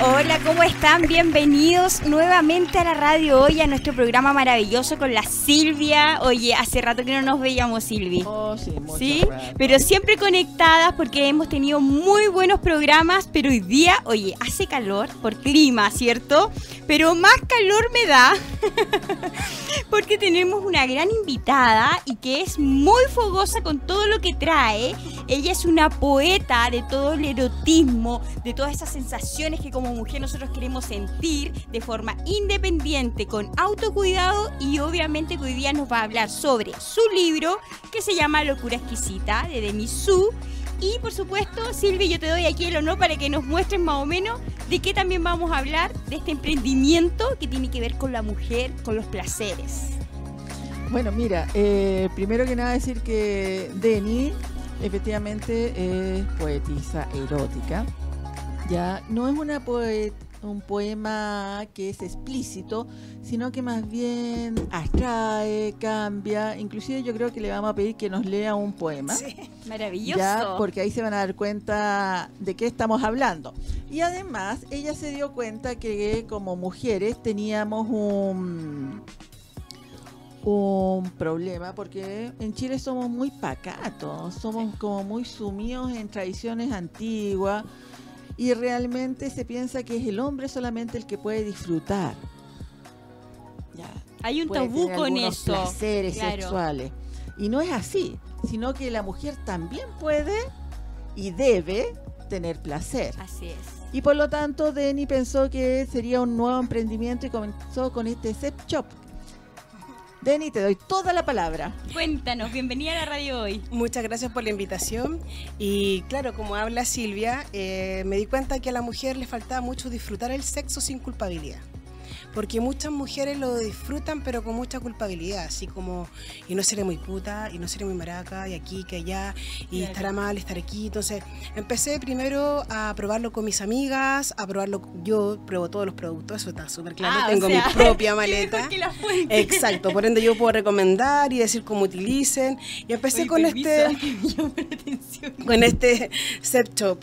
Hola, ¿cómo están? Bienvenidos nuevamente a la radio hoy, a nuestro programa maravilloso con la Silvia. Oye, hace rato que no nos veíamos, Silvi. Oh, sí, ¿Sí? rato. Pero siempre conectadas porque hemos tenido muy buenos programas, pero hoy día, oye, hace calor por clima, ¿cierto? Pero más calor me da porque tenemos una gran invitada y que es muy fogosa con todo lo que trae. Ella es una poeta de todo el erotismo, de todas esas sensaciones que como mujer nosotros queremos sentir de forma independiente, con autocuidado y obviamente que hoy día nos va a hablar sobre su libro que se llama Locura Exquisita de Demi Su. Y por supuesto, Silvia, yo te doy aquí el honor para que nos muestres más o menos de qué también vamos a hablar de este emprendimiento que tiene que ver con la mujer, con los placeres. Bueno, mira, eh, primero que nada decir que Deni efectivamente es poetisa erótica. Ya no es una poe- un poema que es explícito, sino que más bien atrae, cambia. Inclusive yo creo que le vamos a pedir que nos lea un poema. Maravilloso. Ya, porque ahí se van a dar cuenta de qué estamos hablando. Y además, ella se dio cuenta que como mujeres teníamos un, un problema, porque en Chile somos muy pacatos, somos como muy sumidos en tradiciones antiguas y realmente se piensa que es el hombre solamente el que puede disfrutar. Ya, Hay un tabú con eso. placeres claro. sexuales. Y no es así, sino que la mujer también puede y debe tener placer. Así es. Y por lo tanto, Denny pensó que sería un nuevo emprendimiento y comenzó con este sex shop. Denny, te doy toda la palabra. Cuéntanos, bienvenida a la radio hoy. Muchas gracias por la invitación. Y claro, como habla Silvia, eh, me di cuenta que a la mujer le faltaba mucho disfrutar el sexo sin culpabilidad. Porque muchas mujeres lo disfrutan, pero con mucha culpabilidad, así como, y no seré muy puta, y no seré muy maraca, y aquí, que allá, y Claro. estará mal estar aquí. Entonces, empecé primero a probarlo con mis amigas, a probarlo, yo pruebo todos los productos, eso está súper claro, Ah, o tengo sea, mi propia maleta. que la. Exacto, por ende yo puedo recomendar y decir cómo utilicen. Y empecé Oye, con este con este set shop.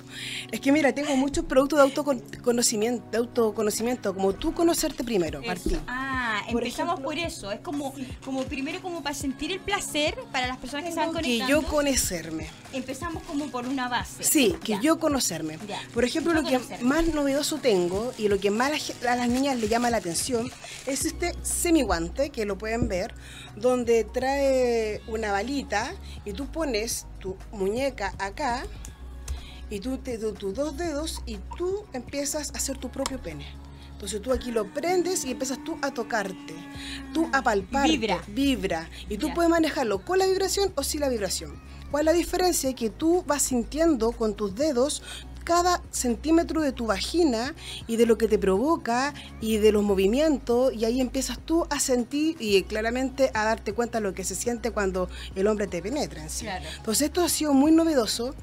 Es que mira, tengo muchos productos de autoconocimiento, de autoconocimiento, como tú conocerte primero, Eso. Martín. Ah, Por empezamos ejemplo- por eso. Es como, como primero como para sentir el placer para las personas que se van Tengo que conectando. yo conocerme. Empezamos como por una base. Sí, que Ya. yo conocerme. Ya. Por ejemplo, Yo lo que conocerme. más novedoso tengo y lo que más a las niñas le llama la atención es este semiguante, que lo pueden ver, donde trae una balita y tú pones tu muñeca acá y tú te tus dos dedos y tú empiezas a hacer tu propio pene. Entonces tú aquí lo prendes y empiezas tú a tocarte, tú a palparte, Vibra. vibra. Y tú puedes manejarlo con la vibración o sin la vibración. ¿Cuál es la diferencia? Que tú vas sintiendo con tus dedos cada centímetro de tu vagina y de lo que te provoca y de los movimientos y ahí empiezas tú a sentir y claramente a darte cuenta de lo que se siente cuando el hombre te penetra en sí. Claro. Entonces esto ha sido muy novedoso,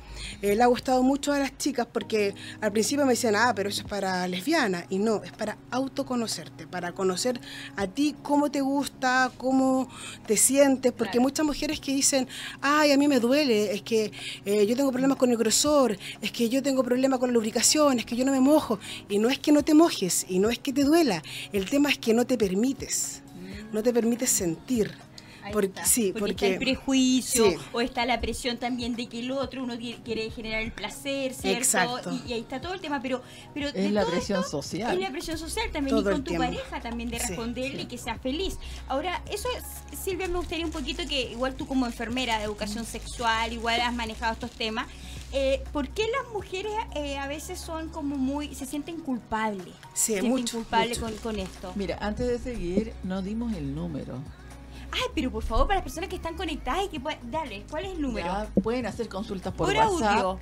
eh, le ha gustado mucho a las chicas porque al principio me decían, ah, pero eso es para lesbiana y no, es para autoconocerte, para conocer a ti cómo te gusta, cómo te sientes, porque Claro. muchas mujeres que dicen, ay, a mí me duele, es que eh, yo tengo problemas con el grosor, es que yo tengo problemas con la lubricación, es que yo no me mojo, y no es que no te mojes, y no es que te duela, el tema es que no te permites, no te permites sentir. Porque- está. sí, porque, está el prejuicio sí. o está la presión también de que el otro uno quiere, quiere generar el placer, ¿cierto? Exacto. Y, y ahí está todo el tema, pero, pero de Es la todo presión esto, social. Es la presión social también Todo y con tu tiempo. pareja también de responderle sí. y que sea feliz. Ahora, eso es, Silvia, me gustaría un poquito que igual tú como enfermera de educación sexual, igual has manejado estos temas. Eh, ¿Por qué las mujeres eh, a veces son como muy, se sienten culpables? Sí, se sienten mucho, culpables mucho. con, con esto. Mira, antes de seguir, no dimos el número. Ay, pero por favor, para las personas que están conectadas y que puedan, dale, ¿cuál es el número? Ya pueden hacer consultas por, por WhatsApp. audio.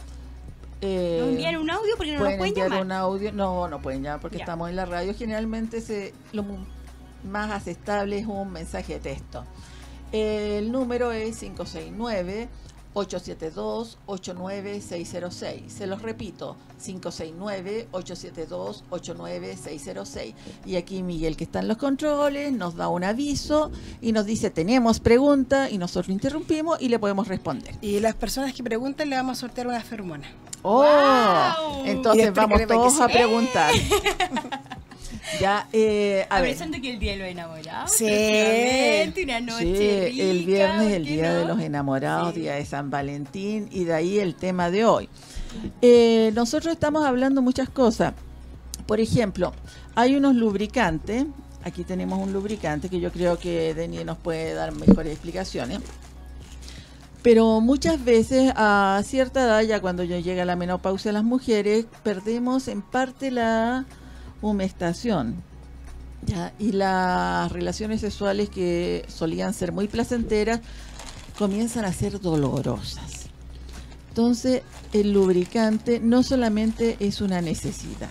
eh, Nos envían un audio porque no nos pueden llamar. un audio. No, no pueden llamar porque Ya. estamos en la radio. Generalmente se, lo más aceptable es un mensaje de texto. El número es 569 569-872-89606. Se los repito, 569-872-89606. Y aquí Miguel, que está en los controles, nos da un aviso y nos dice, tenemos pregunta, y nosotros interrumpimos y le podemos responder. Y las personas que preguntan le vamos a sortear una fermona. ¡Oh! ¡Wow! Entonces vamos todos a preguntar. ya, eh, a ver. Aprovechando que el día de los enamorados. Sí. Una noche Sí, rica, el viernes ¿por el día no? de los enamorados, Sí. día de San Valentín y de ahí el tema de hoy. Eh, nosotros estamos hablando muchas cosas. Por ejemplo, hay unos lubricantes. Aquí tenemos un lubricante que yo creo que Denis nos puede dar mejores explicaciones. Pero muchas veces a cierta edad, ya cuando ya llega la menopausia, las mujeres perdemos en parte la humectación. ¿ya? Y las relaciones sexuales que solían ser muy placenteras comienzan a ser dolorosas. Entonces, el lubricante no solamente es una necesidad,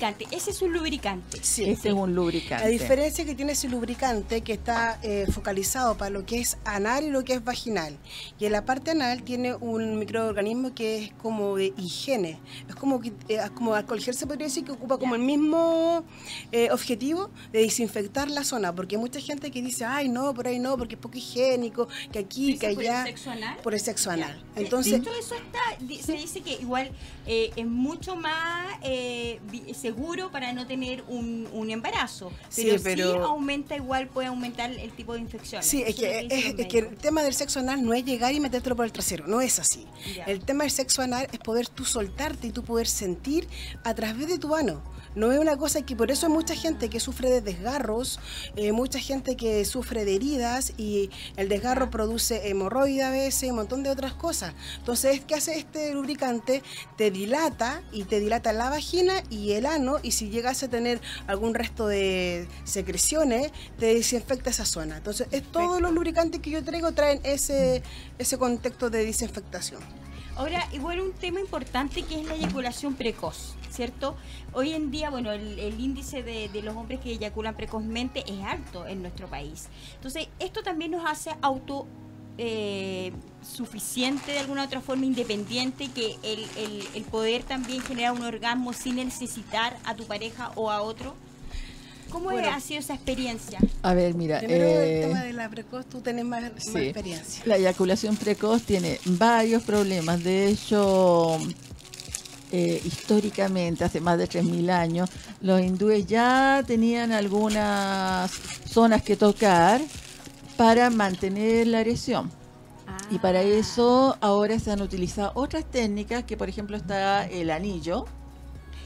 lubricante, ese es un lubricante. Sí. este es un lubricante. La diferencia que tiene ese lubricante que está eh, focalizado para lo que es anal y lo que es vaginal. Y en la parte anal tiene un microorganismo que es como de higiene. Es como, que, eh, como alcohol gel se podría decir que ocupa como el mismo eh, objetivo de desinfectar la zona. Porque hay mucha gente que dice, ay no, por ahí no, porque es poco higiénico, que aquí, que ¿Dice por el allá. sexo anal? Por el sexo anal. Entonces, de hecho, eso está, se dice que igual eh, es mucho más eh, vi- seguro para no tener un, un embarazo. Sí, Pero sí, pero- aumenta igual, puede aumentar el tipo de infecciones. Sí, es que, es, que el tema del sexo anal no es llegar y metértelo por el trasero, no es así. Ya. El tema del sexo anal es poder tú soltarte y tú poder sentir a través de tu ano. No es una cosa que por eso hay mucha gente que sufre de desgarros, eh, mucha gente que sufre de heridas y el desgarro produce hemorroides a veces y un montón de otras cosas. Entonces, ¿qué hace este lubricante? Te dilata y te dilata la vagina y el ano y si llegas a tener algún resto de secreciones, te desinfecta esa zona. Entonces, es todos los lubricantes que yo traigo traen ese, ese contexto de desinfectación. Ahora, igual un tema importante que es la eyaculación precoz, ¿cierto? Hoy en día, bueno, el, el índice de, de los hombres que eyaculan precozmente es alto en nuestro país. Entonces, esto también nos hace auto eh, suficiente de alguna otra forma, independiente, que el, el- el poder también generar un orgasmo sin necesitar a tu pareja o a otro. ¿Cómo Bueno. ha sido esa experiencia? A ver, mira, Primero, eh, el tema de la precoz, tú tenés más, más sí. experiencia. La eyaculación precoz tiene varios problemas. De hecho, eh, históricamente, hace más de 3.000 años, los hindúes ya tenían algunas zonas que tocar para mantener la erección. Y para Ah, eso ahora se han utilizado otras técnicas, que por ejemplo está el anillo,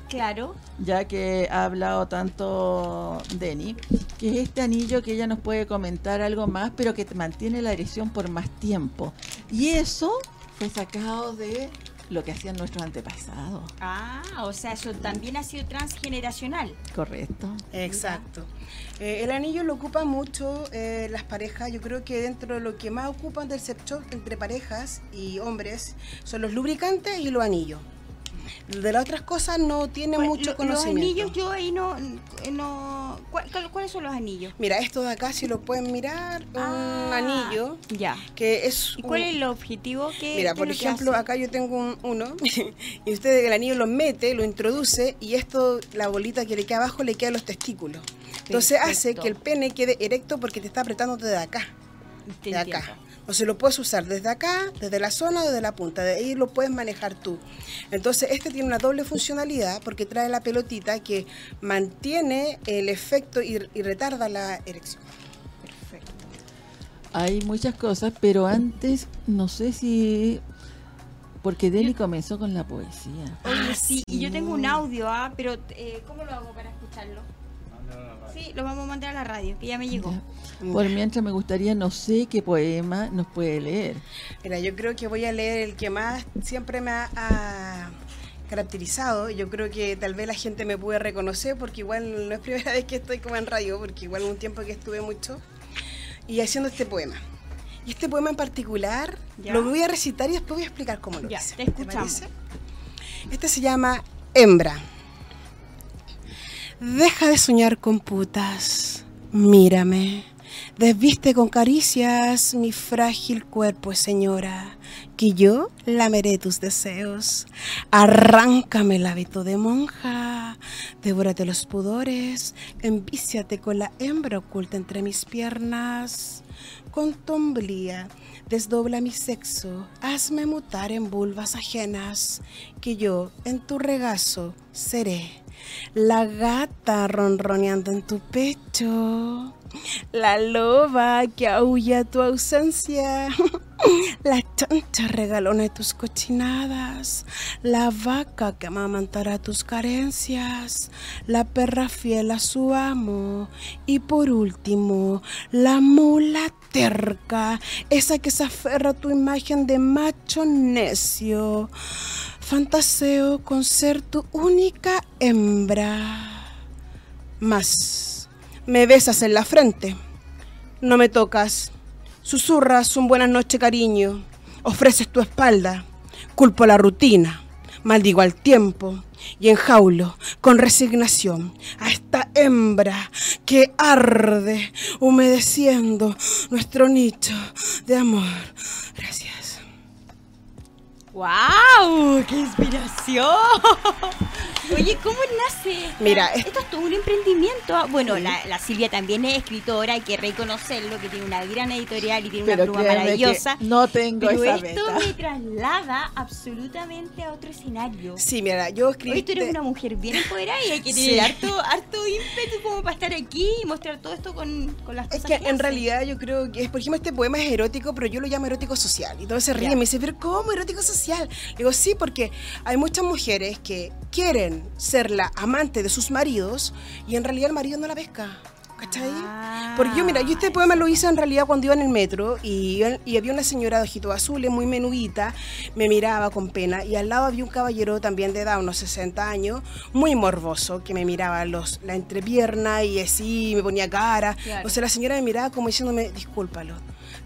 Claro. ya que ha hablado tanto Denny, que es este anillo que ella nos puede comentar algo más, pero que te mantiene la erección por más tiempo. Y eso fue sacado de lo que hacían nuestros antepasados. Ah, o sea, eso también ha sido transgeneracional. Correcto. Exacto. Eh, el anillo lo ocupan mucho eh, las parejas. Yo creo que dentro de lo que más ocupan del sex shop entre parejas y hombres son los lubricantes y los anillos. De las otras cosas no tiene Pues, mucho lo- conocimiento. Los anillos yo ahí no... no ¿cuál- cuál- ¿Cuáles son los anillos? Mira, esto de acá, si lo pueden mirar, un Ah, anillo Ya. que es... ¿Y cuál un- es el objetivo? ¿Qué, Mira, por que ejemplo, acá yo tengo un, uno y usted el anillo lo mete, lo introduce y esto, la bolita que le queda abajo le queda a los testículos. Entonces hace que el pene quede erecto porque te está apretando desde acá. Te de acá. Entiendo. Entonces lo puedes usar desde acá, desde la zona o desde la punta, de ahí lo puedes manejar tú. Entonces este tiene una doble funcionalidad porque trae la pelotita que mantiene el efecto y, y retarda la erección. Perfecto. Hay muchas cosas, pero antes no sé si... Porque Deli comenzó con la poesía. Oye, Ah, sí, y yo sí. tengo un audio, ¿ah? Pero, eh, ¿cómo lo hago para escucharlo? Sí, lo vamos a mandar a la radio, que ya me llegó. Ya. Por mientras me gustaría, no sé qué poema nos puede leer. Mira, yo creo que voy a leer el que más siempre me ha, ha caracterizado. Yo creo que tal vez la gente me puede reconocer porque igual no es primera vez que estoy como en radio, porque igual un tiempo que estuve mucho y haciendo este poema. Y este poema en particular Ya. lo voy a recitar y después voy a explicar cómo lo Ya, hice. te escuchamos. parece? Este se llama Hembra. Deja de soñar con putas. Mírame. Desviste con caricias mi frágil cuerpo, señora, que yo lameré tus deseos. Arráncame el hábito de monja, devórate los pudores, envíciate con la hembra oculta entre mis piernas. Con tu desdobla mi sexo, hazme mutar en vulvas ajenas, que yo en tu regazo seré la gata ronroneando en tu pecho, la loba que aúlla tu ausencia, la chancha regalona de tus cochinadas, la vaca que amamantará tus carencias, la perra fiel a su amo. Y por último, la mula terca, esa que se aferra a tu imagen de macho necio. Fantaseo con ser tu única hembra. Más, me besas en la frente. No me tocas. Susurras un buenas noches, cariño. Ofreces tu espalda. Culpo la rutina. Maldigo al tiempo y enjaulo con resignación a esta hembra que arde humedeciendo nuestro nicho de amor. Gracias. ¡Wow! ¡Qué inspiración! Oye, ¿cómo nace? Mira, esto es todo un emprendimiento. Bueno, la, Silvia también es escritora, hay que reconocerlo, que tiene una gran editorial y tiene una pluma maravillosa. No tengo pero esa esto me traslada absolutamente a otro escenario. Sí, mira, yo escribí. Hoy tú eres una mujer bien empoderada y hay que tener harto, harto ímpetu como para estar aquí y mostrar todo esto con, con las cosas. Es que, en realidad yo creo que, por ejemplo, este poema es erótico, pero yo lo llamo erótico social. Y todo se ríe y me dice, pero ¿cómo erótico social? Digo, sí, porque hay muchas mujeres que quieren ser la amante de sus maridos y en realidad el marido no la pesca. ¿Cachai? Ah, Porque yo, mira, yo este poema lo hice en realidad cuando iba en el metro y, y había una señora de ojitos azules, muy menudita, me miraba con pena y al lado había un caballero también de edad, unos 60 años, muy morboso, que me miraba los, la entrepierna y así, me ponía cara. Claro. O sea, la señora me miraba como diciéndome, discúlpalo.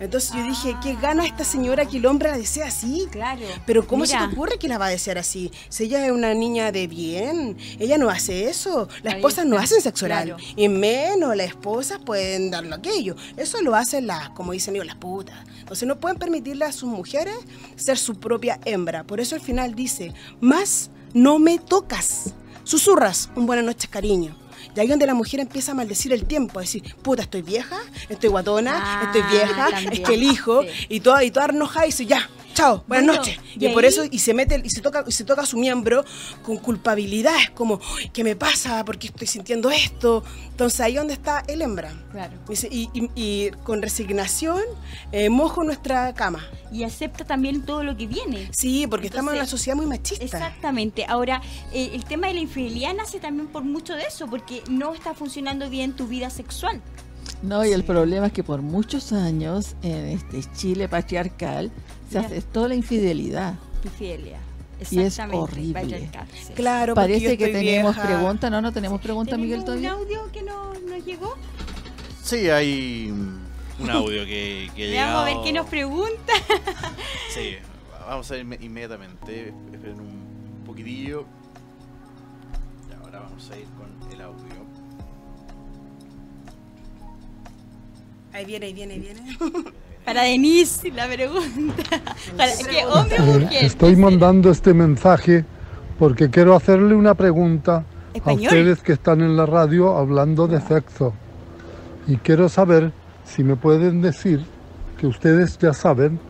Entonces yo dije, ¿qué gana esta señora que el hombre la desea así? Claro. Pero ¿cómo se te ocurre que la va a desear así? Si ella es una niña de bien, ella no hace eso. Las esposas no hacen sexo oral. claro. Y menos las esposas pueden darlo aquello. Eso lo hacen las, como dicen ellos, las putas. Entonces no pueden permitirle a sus mujeres ser su propia hembra. Por eso al final dice, más no me tocas. Susurras, un buenas noches, cariño. Y ahí donde la mujer empieza a maldecir el tiempo, a decir, puta, estoy vieja, estoy guatona, Ah, estoy vieja, también, es que el hijo, sí. y toda, y toda enojada y dice, ya, chao, buenas Bueno, noches. y Y, por eso, y se mete, y se toca, y se toca su miembro con culpabilidad, es como, "Ay, ¿qué me pasa? ¿Por qué estoy sintiendo esto? Entonces ahí donde está el hembra. Claro. Y, y- y con resignación eh, mojo nuestra cama. Y acepta también todo lo que viene. Sí, porque estamos en una sociedad muy machista. Exactamente. Ahora, eh, el tema de la infidelidad nace también por mucho de eso, porque no está funcionando bien tu vida sexual. No, y el Sí. problema es que por muchos años en este Chile patriarcal se aceptó la infidelidad. Infidelidad. Y es Exactamente. horrible. patriarcal, sí. Claro, Parece que tenemos vieja. preguntas, ¿no? No tenemos preguntas, Miguel, ¿Tenemos un todavía. audio que no, nos llegó? Sí, hay un audio que, que ha Veamos a ver qué nos pregunta. Sí, vamos a ir inme- inmediatamente. Esperen un poquitillo. Y ahora vamos a ir con el audio. Ahí viene, ahí viene, ahí viene. Para Denise, la pregunta. Para, ¿Qué hombre o Eh, mujer? Estoy mandando este mensaje porque quiero hacerle una pregunta a ustedes que están en la radio hablando de sexo. Y quiero saber si me pueden decir que ustedes ya saben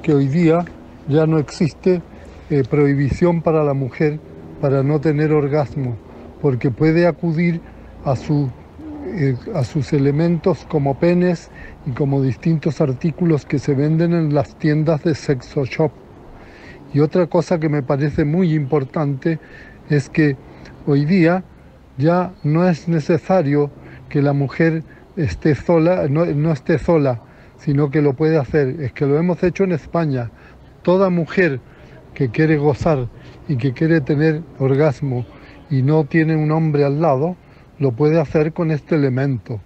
que hoy día ya no existe eh, prohibición para la mujer para no tener orgasmo, porque puede acudir a, su, eh, a sus elementos como penes y como distintos artículos que se venden en las tiendas de sexo shop. Y otra cosa que me parece muy importante es que hoy día ya no es necesario que la mujer esté sola, no, no esté sola, sino que lo puede hacer. Es que lo hemos hecho en España. Toda mujer que quiere gozar y que quiere tener orgasmo y no tiene un hombre al lado, lo puede hacer con este elemento.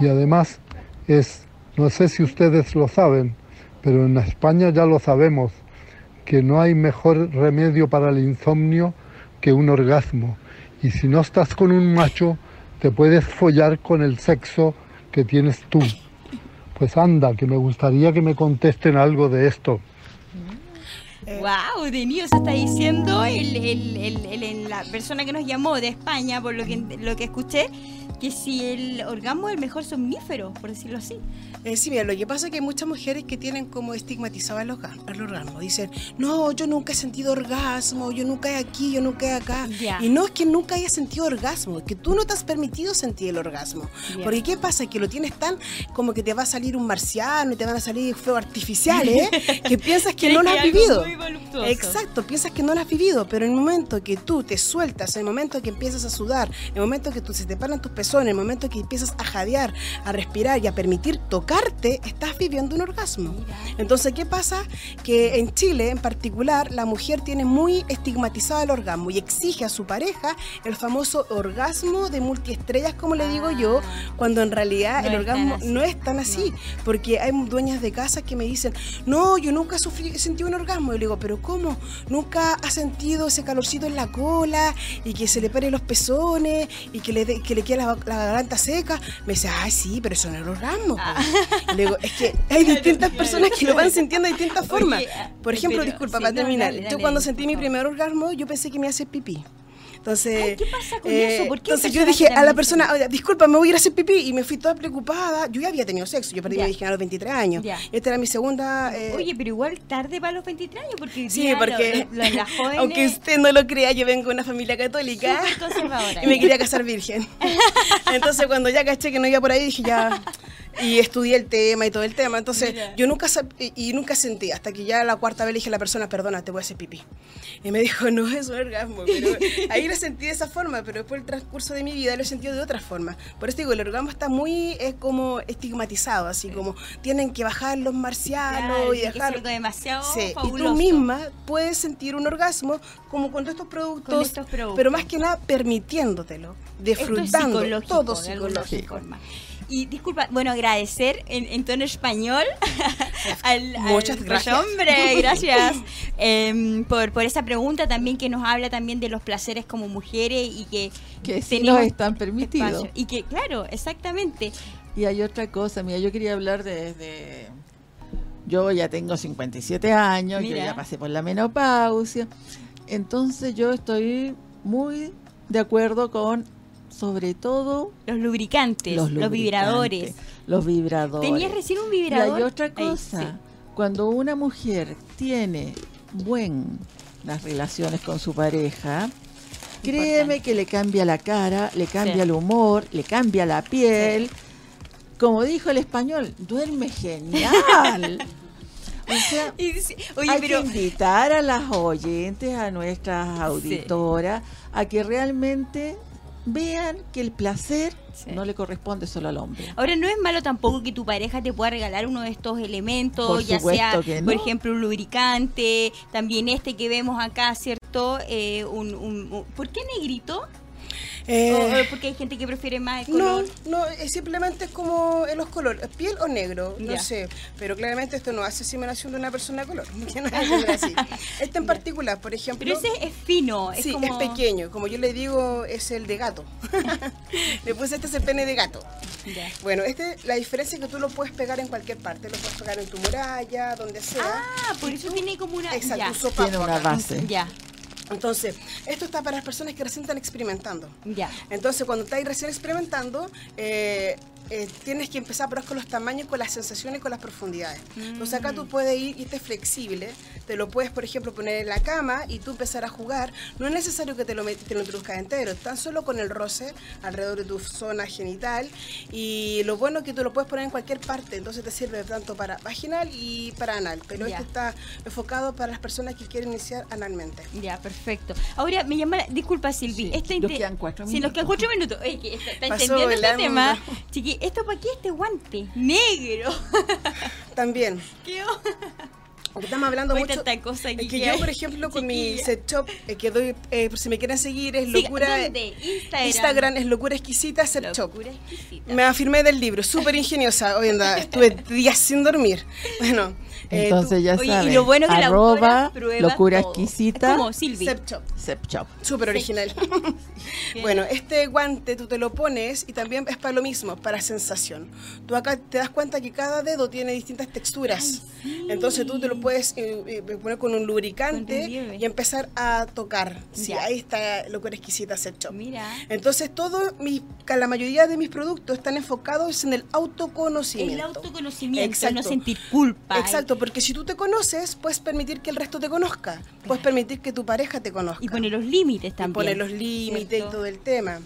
Y además es, no sé si ustedes lo saben, pero en España ya lo sabemos, que no hay mejor remedio para el insomnio que un orgasmo. Y si no estás con un macho, te puedes follar con el sexo que tienes tú. Pues anda, que me gustaría que me contesten algo de esto. Eh, Wow, Denis, eso está diciendo el, el- el- la persona que nos llamó de España, por lo que, lo que escuché, que si el orgasmo es el mejor somnífero, por decirlo así. Eh, sí, mira, lo que pasa es que hay muchas mujeres que tienen como estigmatizado el orgasmo. El orgasmo. Dicen, no, yo nunca he sentido orgasmo, yo nunca he aquí, yo nunca he acá. Ya. Y no es que nunca hayas sentido orgasmo, es que tú no te has permitido sentir el orgasmo. Bien. Porque ¿qué pasa? Que lo tienes tan como que te va a salir un marciano y te van a salir fuegos artificiales, ¿eh? que piensas que no lo has vivido. Muy voluptuoso. Exacto, piensas que no lo has vivido, pero en el momento que tú te sueltas, en el momento que empiezas a sudar, en el momento que tú, se te paran tus pezones, en el momento que empiezas a jadear, a respirar y a permitir tocarte, estás viviendo un orgasmo. Entonces, ¿qué pasa? Que en Chile, en particular, la mujer tiene muy estigmatizado el orgasmo y exige a su pareja el famoso orgasmo de multiestrellas, como le digo yo, cuando en realidad No el orgasmo no es tan así, porque hay dueñas de casa que me dicen, no, yo nunca sufrí, sentido un orgasmo. Y digo, pero ¿cómo? ¿Nunca ha sentido ese calorcito en la cola y que se le paren los pezones y que le, de- que le quede la, la garganta seca? Me dice, ay, sí, pero eso no es orgasmo. po". Y le digo, es que hay distintas personas que lo van sintiendo de distintas formas. Ah, Por ejemplo, disculpa, para terminar, yo cuando sentí mi primer orgasmo, yo pensé que me hacer pipí. Entonces, Ay, ¿qué pasa con eso? ¿Por qué hay entonces yo dije a la persona, son- "Oye, disculpa, me voy a ir a hacer pipí. Y me fui toda preocupada. Yo ya había tenido sexo, yo perdí mi virginidad a los 23 años. Esta era mi segunda. eh, Oye, pero igual tarde para los 23 años, porque Sí, porque lo- lo- las jóvenes aunque usted no lo crea, yo vengo de una familia católica y me quería casar virgen. Entonces cuando ya caché que no iba por ahí, dije ya y estudié el tema y todo el tema. Entonces Mira. yo nunca y, y nunca sentí hasta que ya la cuarta vez le dije a la persona, perdona, te voy a hacer pipí. Y me dijo, no es un orgasmo, pero ahí lo sentí de esa forma, pero después el transcurso de mi vida lo he sentido de otra forma. Por eso digo, el orgasmo está muy es como estigmatizado, así como tienen que bajar los marcianos Claro, y dejar demasiado Sí, y fabuloso. tú misma puedes sentir un orgasmo como con estos productos, Con estos productos. pero más que nada permitiéndolo, Esto es disfrutando, psicológico, todo psicológico. Y disculpa, bueno, agradecer en, en tono español al, Muchas gracias. hombre, gracias em, por, por esa pregunta también que nos habla también de los placeres como mujeres y que Que sí nos están permitidos. Y que, claro, exactamente. Y hay otra cosa, mira, yo quería hablar desde... Yo ya tengo 57 años, Mira. yo ya pasé por la menopausia, entonces yo estoy muy de acuerdo con, sobre todo, Los lubricantes, los, los, vibradores. Los vibradores. ¿Tenías recién un Y vibrador? hay otra cosa, sí. cuando una mujer tiene buenas relaciones con su pareja, créeme que le cambia la cara, le cambia Sí. el humor, le cambia la piel. Como dijo el español, duerme genial. o sea, Y sí, Oye, hay pero que invitar a las oyentes, a nuestras auditoras, a que realmente vean que el placer Sí. no le corresponde solo al hombre. Ahora no es malo tampoco que tu pareja te pueda regalar uno de estos elementos, Por ya sea, no. por ejemplo, un lubricante, también este que vemos acá, ¿cierto? Eh, un, un- un- ¿Por qué negrito? Eh, O- o porque hay gente que prefiere más el no, color. no, simplemente es como en los colores, piel o negro, no Ya. sé, pero claramente esto no hace simulación de una persona de color, no. Este en particular, por ejemplo, Pero ese es fino, es sí, como... es pequeño, como yo le digo, es el de gato. Después este es el pene de gato. Ya. Bueno, este, la diferencia es que tú lo puedes pegar en cualquier parte, lo puedes pegar en tu muralla, donde sea. Ah, por eso tiene como una... Exacto, sopapo Tiene una base. Ya, Entonces, esto está para las personas que recién están experimentando. ya. Entonces, cuando estás recién experimentando, eh, eh, tienes que empezar a probar con los tamaños, con las sensaciones, con las profundidades. Entonces, acá Mm. tú puedes ir y este es flexible. Te lo puedes, por ejemplo, poner en la cama y tú empezar a jugar. No es necesario que te lo, te lo introduzcas entero, tan solo con el roce alrededor de tu zona genital. Y lo bueno es que tú lo puedes poner en cualquier parte. Entonces, te sirve tanto para vaginal y para anal. Pero Ya. este está enfocado para las personas que quieren iniciar analmente. Ya, perfecto. Ahora me llama, la- disculpa Silvi, Sí, esta nos quedan cuatro Sí, nos quedan minutos. cuatro minutos. Oye, que está, está entendiendo este tema. Chiqui, ¿esto para qué este guante? Negro. También. ¿Qué Porque estamos hablando mucho. tanta cosa aquí Es que que yo, por ejemplo, con mi set shop, eh, que doy, eh, por si me quieren seguir, es locura. ¿dónde? Instagram. Instagram es locura exquisita set shop. Exquisita. Me afirmé del libro, súper ingeniosa. Hoy anda, estuve días sin dormir. Bueno, Eh, Entonces ya Oye, y saben, lo bueno que la arroba prueba locura todo. exquisita, Es como Silvi. Shop. Súper original. bueno, este guante tú te lo pones y también es para lo mismo, para sensación. Tú acá te das cuenta que cada dedo tiene distintas texturas. Entonces tú te lo puedes eh, eh, poner con un Con lubricante relieve. y empezar a tocar. Sí, Ya. ahí está locura exquisita Set Shop. Mira. Entonces, todo mi, la mayoría de mis productos están enfocados en el El autoconocimiento. autoconocimiento, Exacto. no sentir culpa. Exacto, porque si tú te conoces, puedes permitir que el resto te conozca. Puedes permitir que tu pareja te conozca. Y poner los límites Y también. poner los límites y todo el tema.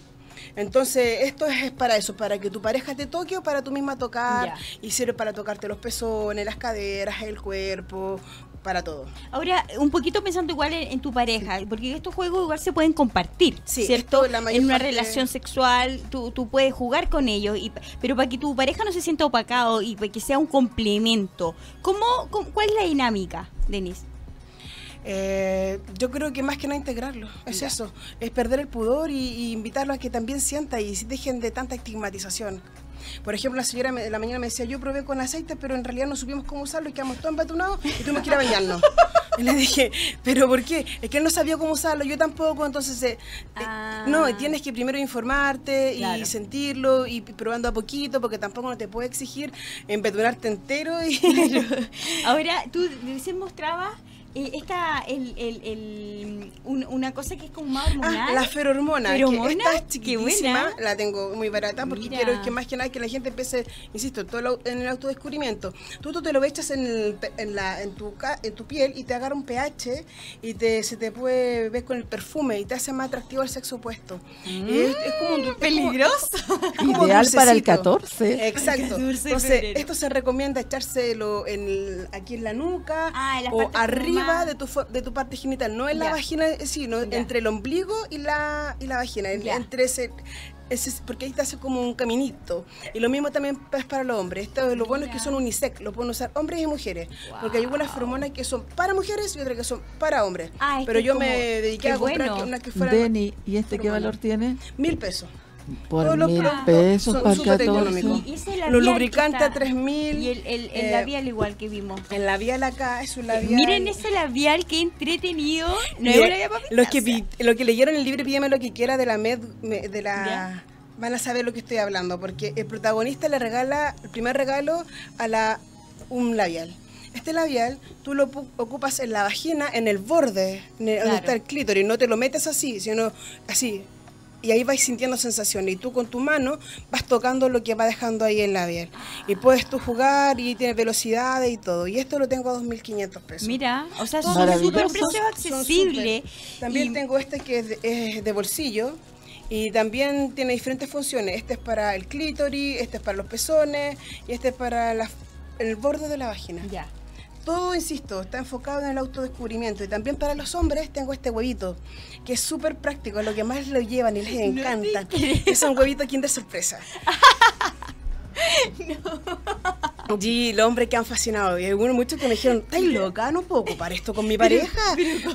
Entonces, esto es, para eso, para que tu pareja te toque o para tú misma tocar. Y sirve para tocarte los pezones, las caderas, el cuerpo, para todo. Ahora, un poquito pensando igual en, en tu pareja, porque estos juegos igual se pueden compartir, Sí, ¿cierto? la en una relación sexual, tú, tú puedes jugar con ellos, y, pero para que tu pareja no se sienta opacado y para que sea un complemento, ¿cómo, cómo- ¿cuál es la dinámica, Denise? Eh, yo creo que más que nada integrarlo, es eso, es perder el pudor y, y invitarlo a que también sienta y dejen de tanta estigmatización. Por ejemplo, la señora de la mañana me decía, yo probé con aceite, pero en realidad no supimos cómo usarlo y quedamos todos embatunados y tuvimos que ir a bañarnos. Y le dije, ¿pero por qué? Es que él no sabía cómo usarlo, yo tampoco, entonces... eh, eh, Ah. no, tienes que primero informarte Claro. y sentirlo y probando a poquito, porque tampoco no te puede exigir embetunarte entero y... Ahora, tú recién mostrabas esta, el, el, el- un- una cosa que es como más hormonal. Ah, la ferormona. ¿Feromona? Que esta es Qué chiquitísima, buena. la tengo muy barata porque Mira. quiero que más que nada que la gente empiece, insisto, todo lo- en el autodescubrimiento. Tú, tú te lo echas en, el en, la, en, tu, ca- en tu piel y te agarra un pH y te, se te puede ver con el perfume y te hace más atractivo al sexo opuesto. Y es, es como un dul- es como- Peligroso. es como Ideal para el dulcecito. 14. Exacto. 14 de Entonces, febrero. esto se recomienda echárselo en el- aquí en la nuca Ah, en o como arriba de tu, de tu parte genital, no en Ya. la vagina, eh, sino Ya. entre el ombligo y la, y la vagina, Ya. entre ese, ese- porque ahí te hace como un caminito. Y lo mismo también es para los hombres. Esto, lo bueno es que son unisex, lo pueden usar hombres y mujeres, porque hay algunas feromonas que son para mujeres y otras que son para hombres. Ah, Pero yo como- me dediqué qué a comprar bueno. que- unas que fueran Denny, ¿y este qué valor tiene? mil pesos. Por los mil pesos son para el súper 14. económicos. Y ese Los labial que lubricantes a está- 3000. Y el, el, el eh, labial igual que vimos. El labial acá es un labial. Miren ese labial, qué entretenido. No labial para los que, pintarse. pi- lo que leyeron el libro Pídeme lo que quiera de la med me- de la van a saber lo que estoy hablando porque el protagonista le regala el primer regalo a la un labial. Este labial tú lo ocupas en la vagina, en el borde, en el- Claro. donde está el clítoris, no te lo metes así, sino así. Y ahí vais sintiendo sensaciones y tú con tu mano vas tocando lo que va dejando ahí el labial. Y puedes tú jugar y tiene velocidades y todo. Y esto lo tengo a 2.500 pesos. Mira, o sea, son súper precios accesibles. También Y- tengo este que es de, es de bolsillo y también tiene diferentes funciones. Este es para el clítoris, este es para los pezones y este es para la- el borde de la vagina. Ya. Todo, insisto, está enfocado en el autodescubrimiento. Y también para los hombres tengo este huevito, que es súper práctico, lo que más lo llevan y les encanta. Es un huevito Kinder Sorpresa. Sí, los hombres que han fascinado. Y algunos muchos que me dijeron, ¿estás loca? No puedo ocupar esto con mi pareja.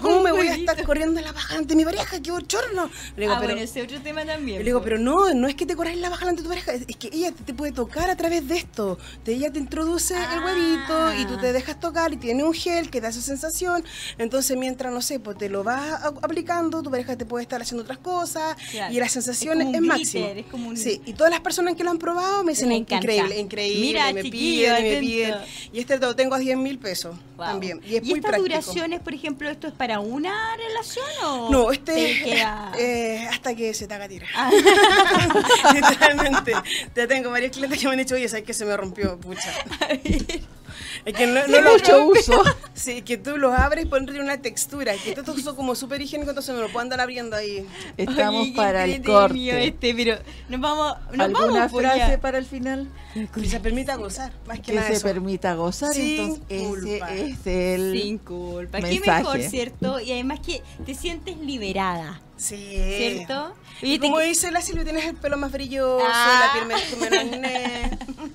¿Cómo me voy a estar corriendo la baja ante mi pareja? ¡Qué bochorno! Le digo, ah, pero, bueno, ese otro tema también. le digo, po. pero no, no es que te corras la baja ante tu pareja, es es que ella te, te puede tocar a través de esto. Te- ella te introduce el Ah. huevito y tú te dejas tocar y tiene un gel que da esa sensación. Entonces, mientras, no sé, pues te lo vas aplicando, tu pareja te puede estar haciendo otras cosas Claro. y la sensación Es es, como un máxima. glitter, es como un- Sí, y todas las personas que lo han probado me dicen encanta. increíble, increíble. Mira, y me chiquillo, piden, y me atento. piden. Y este lo tengo a 10 mil pesos Wow. también. Y es muy estas práctico. duraciones, por ejemplo, esto es para una relación o No, te este queda- eh, hasta que se te haga tira. Ah. Literalmente. Ya tengo varios clientes que me han dicho, oye, ¿sabes que se me rompió? Pucha. Es que no, no lo mucho uso. Sí, que tú los abres y pones una textura. Que esto es como súper higiénico, entonces me lo puedo andar abriendo ahí. Estamos Oye, qué para el corte. Este, pero nos vamos, nos ¿Alguna vamos pues, frase ya. para el final? Que se permita gozar, más que, Que nada se eso. permita gozar. Sin entonces, culpa. ese es el. Sin culpa. Qué mensaje. mejor, ¿cierto? Y además que te sientes liberada, Sí. ¿cierto? Y Oye, te- como dice la Silvia, tienes el pelo más brilloso, Ah. la piel menos- menos.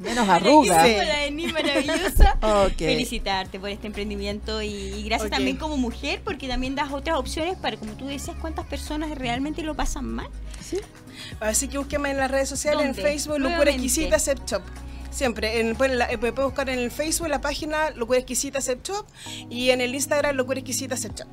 Menos arrugas. Sí. Maravillosa. Felicitarte por este emprendimiento y, y gracias también como mujer porque también das otras opciones para, como tú decías, cuántas personas realmente lo pasan mal. Sí. Así que búsqueme en las redes sociales, en. Facebook, Nuevamente. Exquisita Set Shop. Siempre. En, pueden, la- eh, pueden buscar en el Facebook, la página Locura Exquisita Set Shop y en el Instagram Locura Exquisita Set Shop.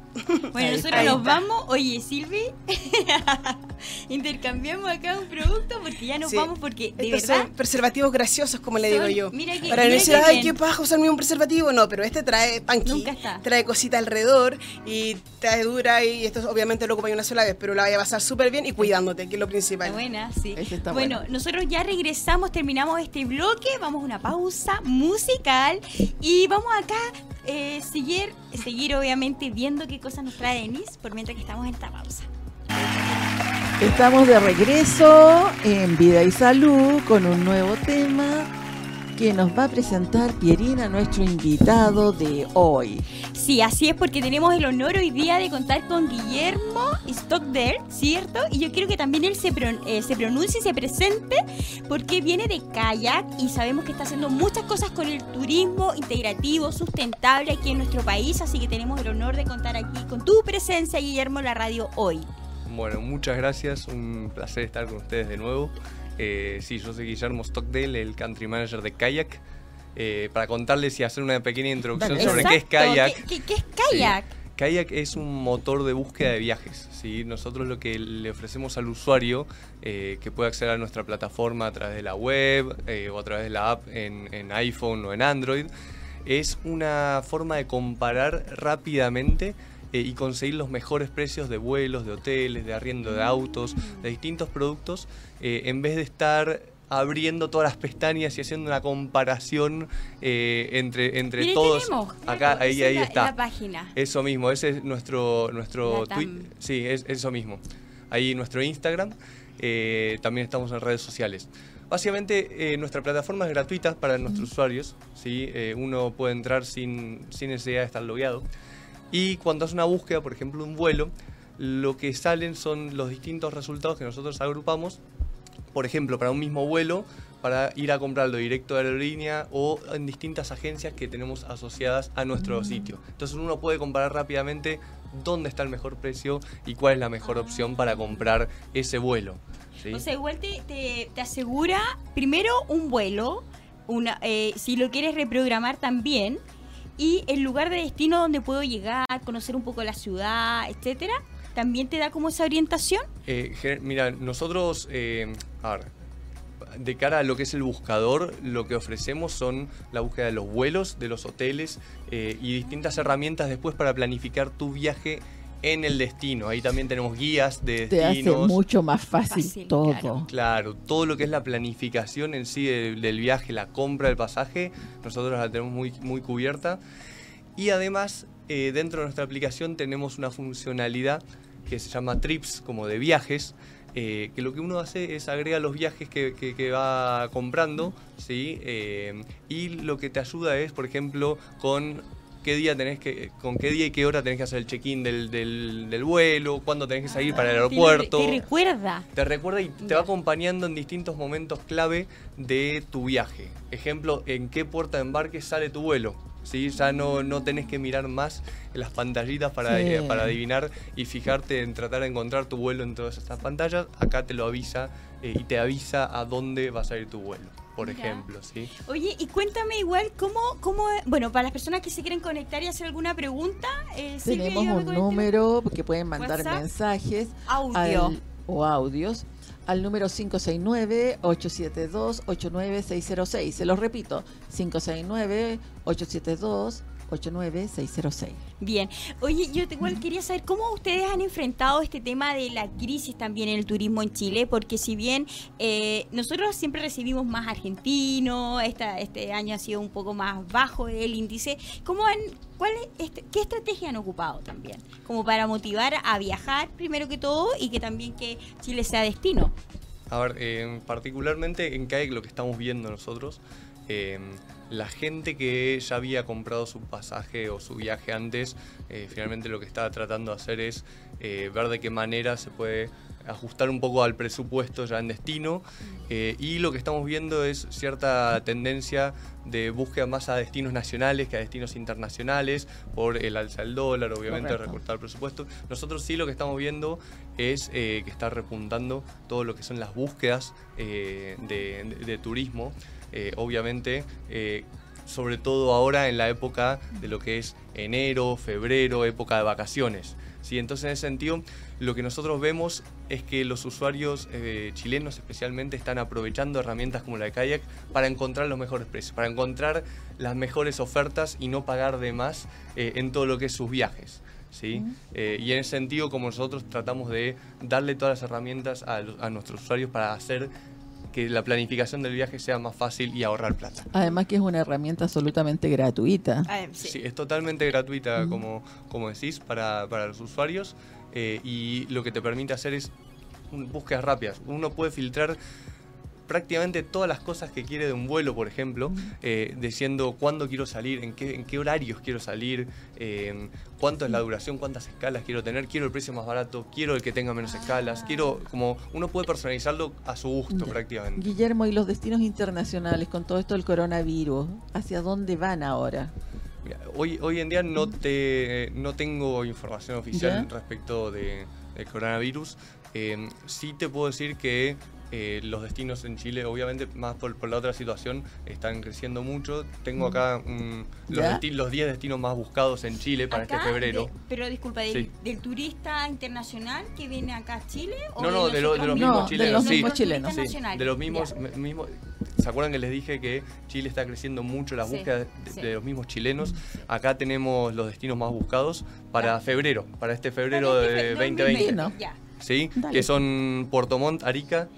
Bueno, Ahí nosotros nos vamos. Oye, Silvi, intercambiamos acá un producto porque ya nos Sí. vamos porque de Estos verdad son preservativos graciosos, como le digo yo. mira que- Para no mira decir, que ay, bien". qué paja usar un preservativo. No, pero este trae panqui, Nunca está. trae cosita alrededor y trae dura y esto obviamente lo ocupas una sola vez, pero la vaya a pasar súper bien y cuidándote, que es lo principal. Está buena, sí. Ese está bueno, bueno. nosotros ya regresamos, terminamos este bloque, vamos a una pausa musical y vamos acá eh, seguir, seguir obviamente viendo qué cosas nos trae Denis por mientras que estamos en esta pausa. Estamos de regreso en Vida y Salud con un nuevo tema que nos va a presentar Pierina, nuestro invitado de hoy. Sí, así es porque tenemos el honor hoy día de contar con Guillermo Stockdale, ¿cierto? Y yo quiero que también él se, eh, pronuncie y se presente porque viene de kayak y sabemos que está haciendo muchas cosas con el turismo integrativo, sustentable aquí en nuestro país, así que tenemos el honor de contar aquí con tu presencia, Guillermo, en la radio hoy. Bueno, muchas gracias, un placer estar con ustedes de nuevo. Eh, sí, yo soy Guillermo Stockdale, el country manager de Kayak. Eh, para contarles y hacer una pequeña introducción sobre qué es Kayak. ¿Qué, qué- qué es kayak? Kayak es un motor de búsqueda de viajes. ¿sí? Nosotros lo que le ofrecemos al usuario, eh, que puede acceder a nuestra plataforma a través de la web eh, o a través de la app en, en iPhone o en Android, es una forma de comparar rápidamente eh, y conseguir los mejores precios de vuelos, de hoteles, de arriendo de autos, de distintos productos, eh, en vez de estar abriendo todas las pestañas y haciendo una comparación eh, entre, entre Mire, todos. tenemos, Acá, claro, ahí, ahí la- está. La página. Eso mismo, ese es nuestro, nuestro tweet. Sí, es eso mismo. Ahí nuestro Instagram. eh, también estamos en redes sociales. Básicamente, eh, nuestra plataforma es gratuita para nuestros usuarios. ¿sí? Uno puede entrar sin, sin necesidad de estar logueado. Y cuando hace una búsqueda, por ejemplo, un vuelo, lo que salen son los distintos resultados que nosotros agrupamos. Por ejemplo, para un mismo vuelo, para ir a comprarlo directo de aerolínea o en distintas agencias que tenemos asociadas a nuestro sitio. Entonces uno puede comparar rápidamente dónde está el mejor precio y cuál es la mejor opción para comprar ese vuelo. ¿sí? O sea, igual te, te- te asegura primero un vuelo, una, eh, si lo quieres reprogramar también, y el lugar de destino donde puedo llegar, conocer un poco la ciudad, etcétera, también te da como esa orientación. Eh, mira, nosotros, eh, a ver, de cara a lo que es el buscador, lo que ofrecemos son la búsqueda de los vuelos, de los hoteles eh, y distintas herramientas después para planificar tu viaje en el destino. Ahí también tenemos guías de Te hace destinos. mucho más fácil, Fácil, todo. claro. Claro, todo lo que es la planificación en sí del, del viaje, la compra del pasaje, nosotros la tenemos muy, muy cubierta. Y además, eh, dentro de nuestra aplicación tenemos una funcionalidad que se llama Trips, como de viajes, eh, que lo que uno hace es agrega los viajes que, que- que va comprando, ¿sí? Eh, y lo que te ayuda es, por ejemplo, con qué día tenés que, con qué día y qué hora tenés que hacer el check-in del, del- del vuelo, cuándo tenés que salir para el aeropuerto. Te, recuerda. Te recuerda y te va acompañando en distintos momentos clave de tu viaje. Ejemplo, en qué puerta de embarque sale tu vuelo. ¿Sí? Ya no, no tenés que mirar más las pantallitas para, Sí. eh, para adivinar y fijarte en tratar de encontrar tu vuelo en todas estas pantallas. Acá te lo avisa eh, y te avisa a dónde va a salir tu vuelo, por Mira. ejemplo. ¿sí? Oye, y cuéntame igual cómo, cómo, bueno, para las personas que se quieren conectar y hacer alguna pregunta, eh, Silvia, Tenemos un el número que pueden mandar WhatsApp. mensajes audio. al- o audios al número 569-872-89606. Se los repito, 569-872-89606. Bien. Oye, yo te- igual quería saber cómo ustedes han enfrentado este tema de la crisis también en el turismo en Chile, porque si bien eh, nosotros siempre recibimos más argentinos, esta, este año ha sido un poco más bajo el índice, ¿cómo han, cuál es este- ¿qué estrategia han ocupado también? Como para motivar a viajar primero que todo y que también que Chile sea destino. A ver, eh, particularmente en CAEC lo que estamos viendo nosotros, eh, la gente que ya había comprado su pasaje o su viaje antes, eh, finalmente lo que está tratando de hacer es eh, ver de qué manera se puede ajustar un poco al presupuesto ya en destino eh, y lo que estamos viendo es cierta tendencia de búsqueda más a destinos nacionales que a destinos internacionales por el alza del dólar, obviamente Correcto. recortar el presupuesto. Nosotros sí lo que estamos viendo es eh, que está repuntando todo lo que son las búsquedas eh, de, de- de turismo, Eh, obviamente. eh, sobre todo ahora en la época de lo que es enero, febrero, época de vacaciones. ¿sí? Entonces, en ese sentido, lo que nosotros vemos es que los usuarios eh, chilenos especialmente están aprovechando herramientas como la de Kayak para encontrar los mejores precios, para encontrar las mejores ofertas y no pagar de más eh, en todo lo que es sus viajes. ¿sí? Eh, y en ese sentido, como nosotros tratamos de darle todas las herramientas a nuestros usuarios para hacer que la planificación del viaje sea más fácil y ahorrar plata. Además que es una herramienta absolutamente gratuita. Sí. Sí, es totalmente gratuita, como, como decís, para, para los usuarios eh, y lo que te permite hacer es búsquedas rápidas. Uno puede filtrar prácticamente todas las cosas que quiere de un vuelo, por ejemplo, eh, diciendo cuándo quiero salir, en qué, en qué horarios quiero salir, eh, cuánto es la duración, cuántas escalas quiero tener, quiero el precio más barato, quiero el que tenga menos escalas, quiero como uno puede personalizarlo a su gusto prácticamente. Guillermo, y los destinos internacionales con todo esto del coronavirus, ¿hacia dónde van ahora? Mira, hoy, hoy en día no te no tengo información oficial ¿Ya? respecto de, del coronavirus. Eh, sí te puedo decir que eh, los destinos en Chile, obviamente, más por, por la otra situación, están creciendo mucho. Tengo acá mm, los, ¿Ya? desti- los 10 destinos más buscados en Chile para Acá, este febrero. de- pero disculpa, del, Sí. del turista internacional que viene acá a Chile? ¿o No, no, de, lo- de los mismos No, de chilenos. los sí. mismos Los chilenos. Sí, de los mismos, mismos- ¿Se acuerdan que les dije que Chile está creciendo mucho las búsquedas de, de los mismos chilenos? Acá tenemos los destinos más buscados para febrero, para este febrero Para este de fe- 2020. 2020, ¿no? ¿Sí? Dale. Que son Puerto Montt, Arica.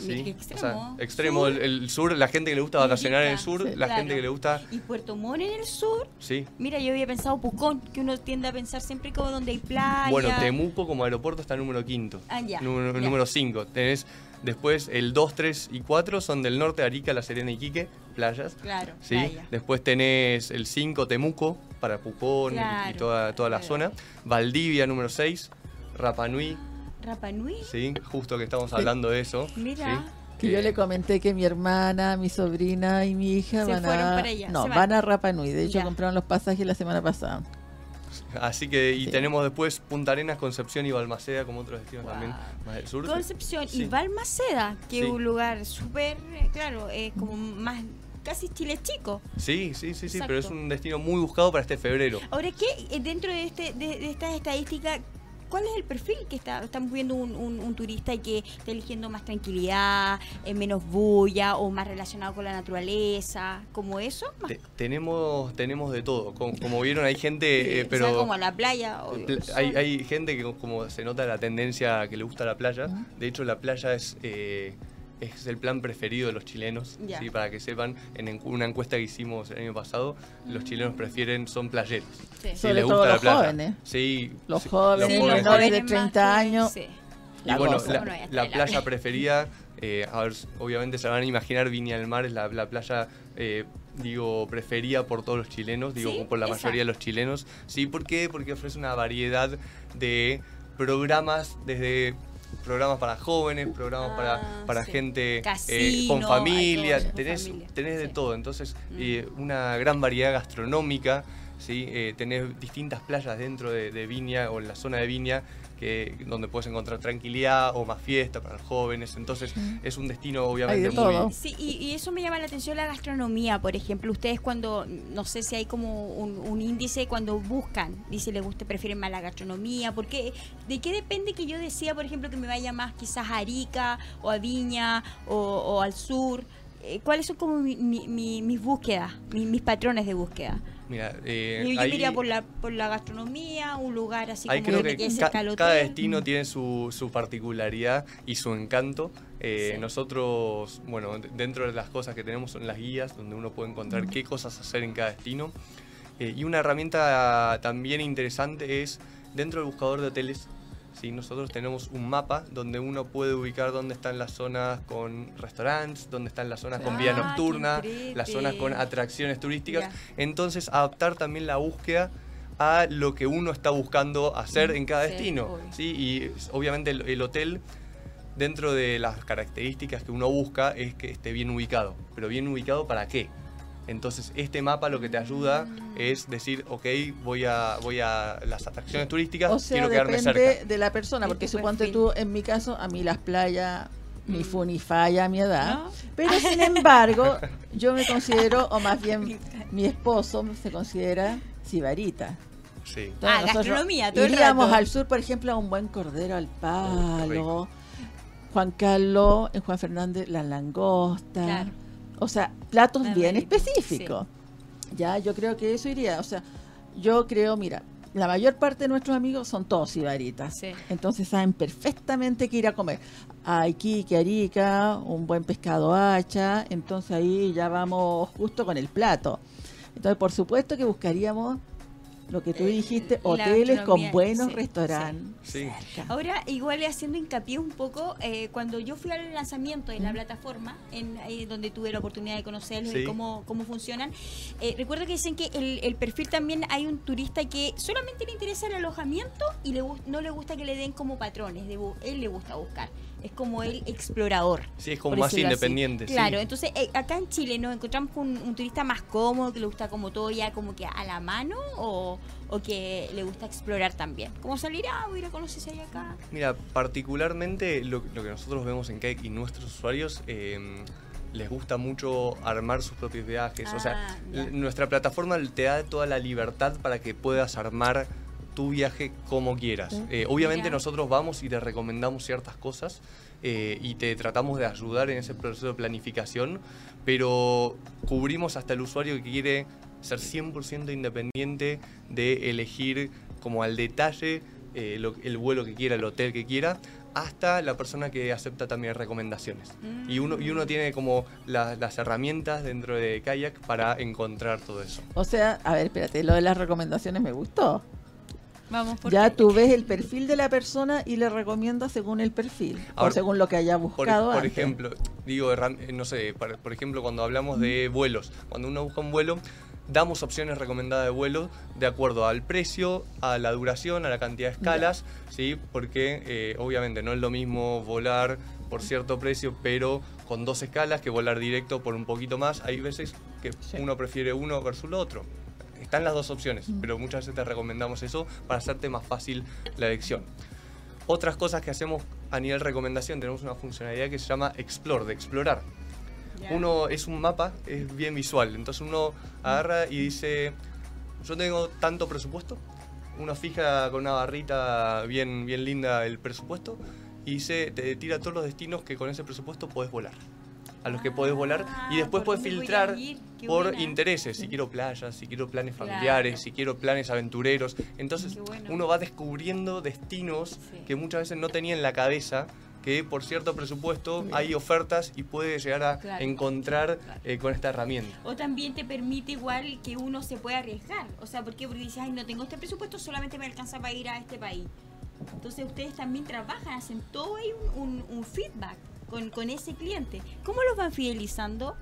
¿Sí? O extremo. sea, extremo, el, el sur, la gente que le gusta vacacionar en el sur, sí, la claro. gente que le gusta. Y Puerto Montt en el sur. Sí. Mira, yo había pensado Pucón, que uno tiende a pensar siempre como donde hay playa. Bueno, Temuco como aeropuerto está número quinto. Ah, ya, Número, ya. número 5. Tenés después el 2, 3 y 4 son del norte, Arica, La Serena y Quique, playas. Claro, ¿sí? playa. Después tenés el 5, Temuco, para Pucón y- toda, toda la claro. zona. Valdivia, número 6. Rapa Nui, Rapa Nui. ¿sí? justo que estamos hablando de eso. Mira. ¿sí? Que yo Eh, le comenté que mi hermana, mi sobrina y mi hija Se van fueron a... para allá, No, se van. van. a Rapa Nui. De hecho, Ya. compraron los pasajes la semana pasada. Así que, y Sí. tenemos después Punta Arenas, Concepción y Balmaceda como otros destinos Wow. también más del sur. Concepción Sí. y Balmaceda, que Sí. es un lugar súper, eh, claro, es como más, casi Chile chico. Sí, sí, sí, sí, pero es un destino muy buscado para este febrero. Ahora, ¿qué eh, dentro de, este, de, de estas estadísticas, cuál es el perfil que está, estamos viendo un, un- un turista y que está eligiendo más tranquilidad, eh, menos bulla o más relacionado con la naturaleza, como eso? Te- tenemos, tenemos de todo. Como, como vieron, hay gente, eh, o sea, pero como a la playa. o- pl- sol. hay, hay gente que como se nota la tendencia que le gusta la playa. De hecho, la playa es, eh, es el plan preferido de los chilenos. Ya. ¿sí? Para que sepan, en una encuesta que hicimos el año pasado, los chilenos prefieren, son playeros. Sí. Sí, Sobre les todo gusta la los playa. jóvenes. Sí, Los jóvenes, Sí, los menores de jóvenes más 30 que- años. sí. Y La bueno, la, Bueno, ya está la la playa preferida, eh, a ver, obviamente se van a imaginar Viña del Mar, es la, la playa, eh, digo, preferida por todos los chilenos, digo, ¿Sí? por la mayoría de los chilenos. Sí, ¿por qué? Porque ofrece una variedad de programas, desde programas para jóvenes, programas Ah, para, para sí. gente eh, con familia, todo, tenés, familia, tenés de todo, entonces Mm. eh, una gran variedad gastronómica, ¿sí? Eh, tenés distintas playas dentro de, de Viña o en la zona de Viña que, donde puedes encontrar tranquilidad o más fiesta para los jóvenes, entonces es un destino obviamente de muy... Sí, y, y eso me llama la atención la gastronomía, por ejemplo. Ustedes cuando, no sé si hay como un, un índice cuando buscan, dice les gusta, prefieren más la gastronomía, porque ¿de qué depende que yo decía, por ejemplo, que me vaya más quizás a Arica o a Viña o, o al sur? Eh, ¿Cuáles son como mi- mi- mi- mis búsquedas, mi- mis patrones de búsqueda? Mira, eh, yo yo ahí- iría por la, por la gastronomía, un lugar así como creo que que ca- cada destino tiene su, su particularidad y su encanto. Eh, Sí. Nosotros, bueno, dentro de las cosas que tenemos son las guías, donde uno puede encontrar qué cosas hacer en cada destino. Eh, y una herramienta también interesante es, dentro del buscador de hoteles, ¿sí? nosotros tenemos un mapa donde uno puede ubicar dónde están las zonas con restaurantes, dónde están las zonas con vida Ah, nocturna, las zonas con atracciones turísticas. Entonces, adaptar también la búsqueda a lo que uno está buscando hacer en cada Sí, destino. obvio. ¿sí? Y obviamente el, el hotel, dentro de las características que uno busca, es que esté bien ubicado. Pero bien ubicado para qué? Entonces, este mapa lo que te ayuda es decir, ok, voy a, voy a las atracciones turísticas, O sea, quiero quedarme depende cerca. de la persona, porque suponte tú, en mi caso, a mí las playas ni Mm. fu ni falla a mi edad. ¿No? Pero sin embargo, yo me considero, o más bien mi esposo se considera sibarita. Sí. Entonces, Ah, gastronomía, todo el Iríamos rato. al sur, por ejemplo, a un buen cordero al palo. Juan Carlos, en Juan Fernández, la langosta. Claro. O sea, platos La bien específicos. Ya, yo creo que eso iría. O sea, yo creo, mira, la mayor parte de nuestros amigos son todos ibaritas. Sí. Entonces saben perfectamente qué ir a comer. A Iquique, Arica, un buen pescado hacha. Entonces ahí ya vamos justo con el plato. Entonces, por supuesto que buscaríamos lo que tú Eh, dijiste, la hoteles con buenos sí, restaurantes. Sí. Ahora, igual haciendo hincapié un poco, eh, cuando yo fui al lanzamiento de la plataforma, en, ahí donde tuve la oportunidad de conocerlos Sí. y cómo, cómo funcionan, eh, recuerdo que dicen que el, el perfil también hay un turista que solamente le interesa el alojamiento y le, no le gusta que le den como patrones, de él le gusta buscar. Es como el explorador. Sí, es como más así. independiente. sí. Claro, entonces eh, acá en Chile nos encontramos con un, un turista más cómodo, que le gusta como todo ya como que a la mano o, o que le gusta explorar también. Como salir, ah, voy a ir a conocer si hay acá. Mira, particularmente lo, lo que nosotros vemos en Cake y nuestros usuarios eh, les gusta mucho armar sus propios viajes. o sea, Ah, nuestra plataforma te da toda la libertad para que puedas armar tu viaje como quieras. Eh, obviamente Mira. nosotros vamos y te recomendamos ciertas cosas eh, y te tratamos de ayudar en ese proceso de planificación, pero cubrimos hasta el usuario que quiere ser 100% independiente de elegir como al detalle eh, lo- el vuelo que quiera, el hotel que quiera, hasta la persona que acepta también recomendaciones. Y uno, y uno tiene como la- las herramientas dentro de Kayak para encontrar todo eso. O sea, a ver, espérate, lo de las recomendaciones me gustó. Vamos por Ya tú ves el perfil de la persona y le recomiendas según el perfil o Ahora, según lo que haya buscado por antes. ejemplo, digo, eh, no sé, por, ejemplo, cuando hablamos de vuelos, cuando uno busca un vuelo, damos opciones recomendadas de vuelo de acuerdo al precio, a la duración, a la cantidad de escalas, ¿sí? Porque eh, obviamente no es lo mismo volar por cierto precio, pero con dos escalas que volar directo por un poquito más. Hay veces que Sí. uno prefiere uno versus lo otro. Están las dos opciones, Mm. pero muchas veces te recomendamos eso para hacerte más fácil la elección. Otras cosas que hacemos a nivel recomendación, tenemos una funcionalidad que se llama Explore, de explorar. Uno es un mapa, es bien visual, entonces uno agarra y dice, yo tengo tanto presupuesto, uno fija con una barrita bien, bien linda el presupuesto y dice, te tira todos los destinos que con ese presupuesto podés volar. A los que podés volar y Ah, después ¿por puedes dónde voy a filtrar por intereses, si quiero playas, si quiero planes Claro. familiares, si quiero planes aventureros. Entonces bueno. uno va descubriendo destinos Sí. que muchas veces no tenía en la cabeza, que por cierto presupuesto hay ofertas y puede llegar a Claro. encontrar Claro. eh, con esta herramienta. O también te permite igual que uno se pueda arriesgar. O sea, ¿por qué? Porque dices, ay, no tengo este presupuesto, solamente me alcanza para ir a este país. Entonces ustedes también trabajan, hacen todo ahí un, un- un feedback con, con ese cliente. ¿Cómo los van fidelizando?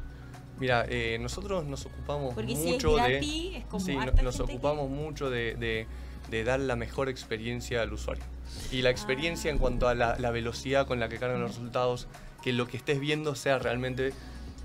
Mira, eh, nosotros nos ocupamos Porque si es mucho gratis, es de... como Sí, nos gente que- ocupamos mucho de, de- de dar la mejor experiencia al usuario. Y la experiencia Ah. en cuanto a la, la velocidad con la que cargan los resultados, que lo que estés viendo sea realmente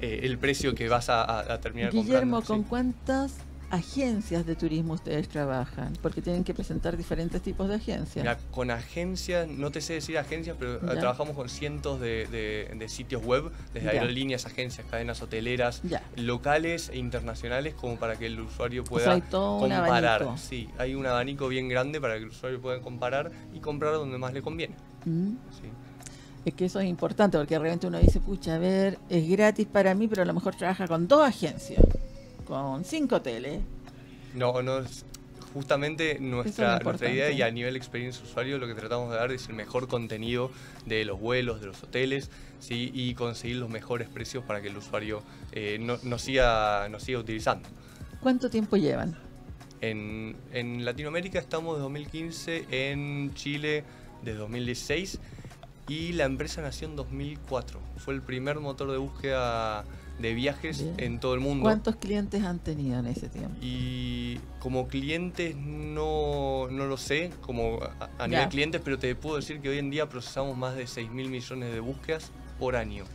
eh, el precio que vas a, terminar Guillermo, comprando. ¿con sí. cuántas agencias de turismo ustedes trabajan? Porque tienen que presentar diferentes tipos de agencias. Mira, con agencias, no te sé decir agencias, pero Ya. trabajamos con cientos de, de- de sitios web, desde Ya. aerolíneas, agencias, cadenas hoteleras, Ya. locales e internacionales, como para que el usuario O pueda sea, hay todo un comparar. Sí, hay un abanico bien grande para que el usuario pueda comparar y comprar donde más le conviene. Mm. Sí. Es que eso es importante porque de repente uno dice, pucha, a ver, es gratis para mí, pero a lo mejor trabaja con dos agencias, con cinco hoteles. No, no es- justamente nuestra, nuestra idea y a nivel experiencia usuario lo que tratamos de dar es el mejor contenido de los vuelos, de los hoteles, ¿sí? y conseguir los mejores precios para que el usuario eh, no, nos siga, nos siga utilizando. ¿Cuánto tiempo llevan? En, en Latinoamérica estamos de 2015, en Chile desde 2016 y la empresa nació en 2004. Fue el primer motor de búsqueda de viajes Bien. en todo el mundo. ¿Cuántos clientes han tenido en ese tiempo? Y como clientes no, no lo sé, como a, a nivel Ya. clientes, pero te puedo decir que hoy en día procesamos más de 6 mil millones de búsquedas por año.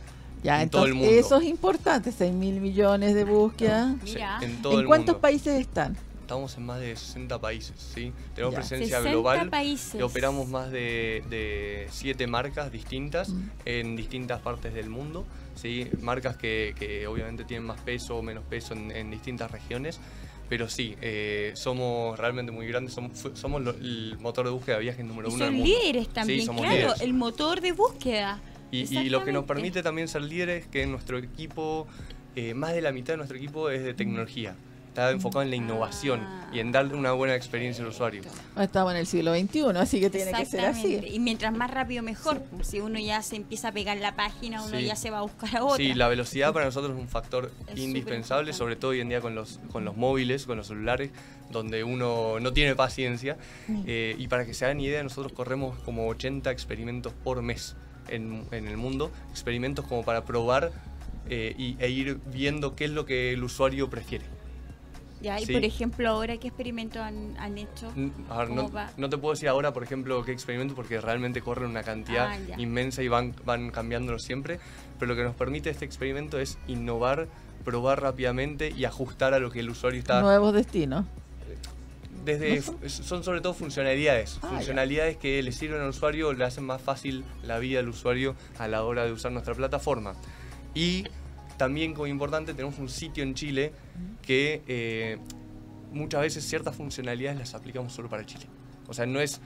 Ya, en todo el entonces mundo. eso es importante, 6 mil millones de búsquedas. Sí, en todo ¿En el cuántos mundo. países están? Estamos en más de 60 países, ¿sí? Tenemos Ya. presencia 60 global. países. y operamos más de, de siete marcas distintas Mm. en distintas partes del mundo. ¿sí? Marcas que, que obviamente tienen más peso o menos peso en, en distintas regiones. Pero sí, eh, somos realmente muy grandes. Somos, fu- somos lo- el motor de búsqueda de viajes número Y uno del son mundo. líderes también, Sí, somos claro, líderes. el motor de búsqueda. Y, y lo que nos permite también ser líderes es que nuestro equipo, eh, más de la mitad de nuestro equipo es de tecnología. Está enfocado en la innovación Ah. y en darle una buena experiencia al usuario. Estamos en el siglo XXI, así que tiene que ser así. Y mientras más rápido mejor. Si uno ya se empieza a pegar la página, uno Sí. ya se va a buscar a otra. Sí, la velocidad para nosotros es un factor Es indispensable, sobre todo hoy en día con los, con los móviles, con los celulares, donde uno no tiene paciencia. Eh, y para que se hagan idea, nosotros corremos como 80 experimentos por mes en, en el mundo, experimentos como para probar eh, y, e ir viendo qué es lo que el usuario prefiere. Ya, y Sí. por ejemplo, ahora, ¿qué experimentos han, han hecho? N- A ver, ¿Cómo no, te puedo decir ahora, por ejemplo, qué experimento, porque realmente corren una cantidad Ah, inmensa y van, van cambiándolo siempre. Pero lo que nos permite este experimento es innovar, probar rápidamente y ajustar a lo que el usuario está. Nuevos destinos. Desde, ¿No son? sobre todo funcionalidades. Ah, ya. funcionalidades que le sirven al usuario, le hacen más fácil la vida al usuario a la hora de usar nuestra plataforma. Y también, como importante, tenemos un sitio en Chile que eh, muchas veces ciertas funcionalidades las aplicamos solo para Chile. O sea, no es.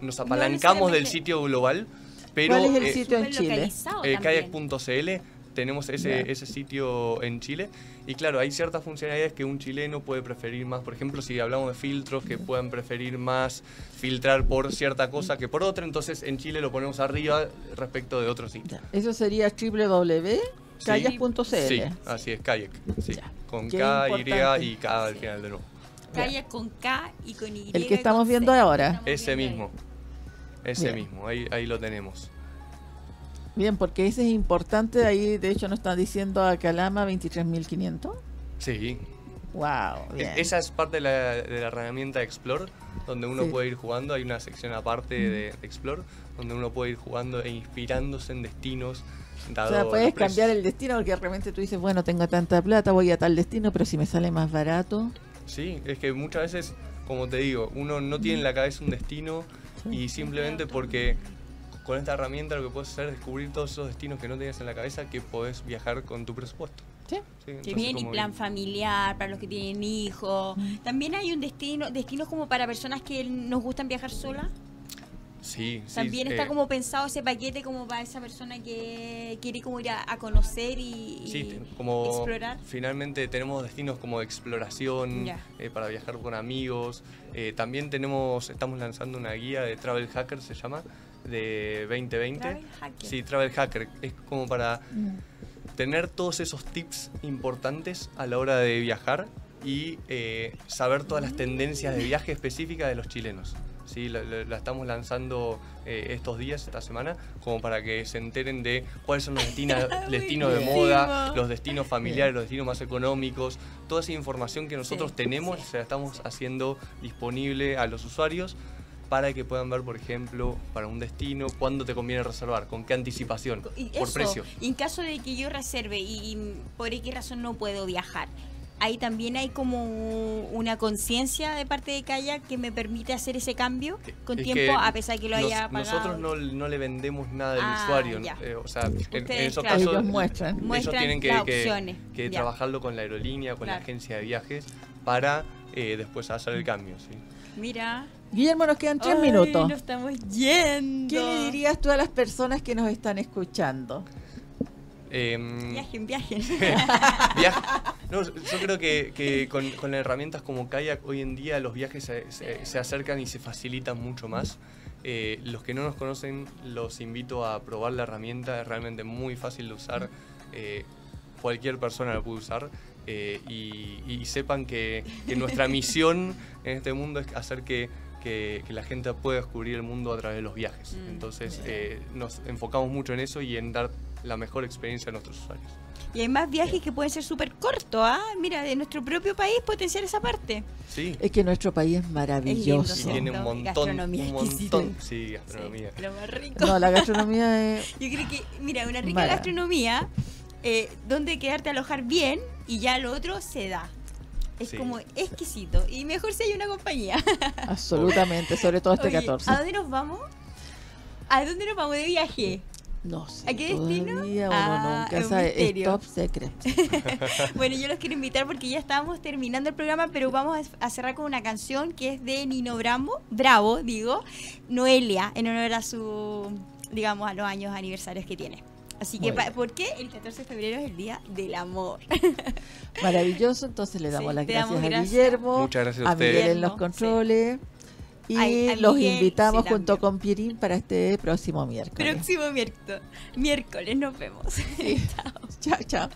Nos apalancamos del necesariamente- sitio global, pero. ¿Cuál es el eh, sitio en Chile? eh, kayak.cl tenemos ese, ese sitio en Chile y claro, hay ciertas funcionalidades que un chileno puede preferir más, por ejemplo, si hablamos de filtros que puedan preferir más filtrar por cierta cosa que por otra, entonces en Chile lo ponemos arriba respecto de otro sitio. Ya. Eso sería www.callas.cl. Sí, así es, kayak, sí, con Qué K, importante. Y y K al Sí. final de nuevo. Kayak con K y con Y. El que estamos viendo C. ahora. Estamos Ese viendo ahí. mismo, ese Bien. mismo, ahí, ahí lo tenemos. Bien, porque ese es importante. Ahí, de hecho, nos está diciendo a Calama 23.500. Sí, Wow. E- Bien. Esa es parte de la, de la herramienta Explore, donde uno Sí. puede ir jugando. Hay una sección aparte de, de Explore, donde uno puede ir jugando e inspirándose en destinos. O Dado sea, puedes cambiar el destino porque de repente tú dices, bueno, tengo tanta plata, voy a tal destino, pero si me sale más barato. Sí, es que muchas veces, como te digo, uno no tiene en la cabeza un destino y simplemente porque con esta herramienta lo que puedes hacer es descubrir todos esos destinos que no tenías en la cabeza que podés viajar con tu presupuesto. Sí. Sí, entonces bien, y plan que- familiar para los que tienen hijos. Mm. También hay un destino, destinos como para personas que nos gustan viajar solas. Sí, sí. También está eh, como pensado ese paquete como para esa persona que quiere como ir a, a conocer y, Sí, como explorar. finalmente tenemos destinos como de exploración eh, para viajar con amigos. Eh, también tenemos, estamos lanzando una guía de Travel Hacker, se llama, de 2020. Travel Hacker. Sí, Travel Hacker. Es como para tener todos esos tips importantes a la hora de viajar y eh, saber todas las tendencias de viaje específicas de los chilenos. Sí, la, la- la estamos lanzando eh, estos días, esta semana, como para que se enteren de cuáles son los destinos, destinos de moda, los destinos familiares, los destinos más económicos, toda esa información que nosotros Sí, tenemos, sí. se la estamos haciendo disponible a los usuarios para que puedan ver, por ejemplo, para un destino, cuándo te conviene reservar, con qué anticipación, Y por precio. en caso de que yo reserve y, y por X razón no puedo viajar, ahí también hay como una conciencia de parte de Kayak que me permite hacer ese cambio con Es tiempo a pesar que lo nos- haya pagado. Nosotros no, no le vendemos nada al Ah, usuario. eh, o sea, en- en, esos claro. casos Ellos muestran. ellos Muestran tienen que, que- trabajarlo con la aerolínea, con la agencia de viajes, para eh, después hacer el cambio. ¿sí? Mira. Guillermo, nos quedan tres Ay, minutos. Nos estamos yendo. ¿Qué le dirías tú a las personas que nos están escuchando? Em, Viajen, viajen. Viaja- No, yo creo que, que con, con herramientas como Kayak hoy en día los viajes se, se- se acercan y se facilitan mucho más. Eh, los que no nos conocen los invito a probar la herramienta, es realmente muy fácil de usar. Eh, cualquier persona la puede usar. eh, y, y sepan que, que nuestra misión en este mundo es hacer que, que, que la gente pueda descubrir el mundo a través de los viajes. Mm, Entonces eh, nos enfocamos mucho en eso y en dar la mejor experiencia a nuestros usuarios. Y hay más viajes que pueden ser súper cortos, ¿ah? Mira, de nuestro propio país potenciar esa parte. Sí, Es que nuestro país es y maravilloso. ¿cierto? tiene un montón, Gastronomía un montón, sí, gastronomía. Sí, lo más rico. No, la gastronomía es... Yo creo que, mira, una rica Mara. gastronomía, eh, donde quedarte a alojar bien y ya lo otro se da. Es Sí. como exquisito. Y mejor si hay una compañía. Absolutamente, sobre todo este Oye, 14. ¿A dónde nos vamos? ¿A dónde nos vamos de viaje? No sé. ¿A qué destino? Todavía Ah, nunca es top secret. Bueno, yo los quiero invitar porque ya estábamos terminando el programa, pero vamos a cerrar con una canción que es de Nino Bravo, Bravo, digo, Noelia, en honor a su, digamos, a los años aniversarios que tiene. Así que. ¿por qué el 14 de febrero es el Día del Amor? Maravilloso. Entonces le damos Sí, las gracias damos a. Guillermo. Muchas gracias a a Miguel ustedes. en los Sí. Y Ay, a los Miguel, invitamos junto con Pierín para este próximo miércoles. Próximo miércoles, miércoles nos vemos. Chao, chao.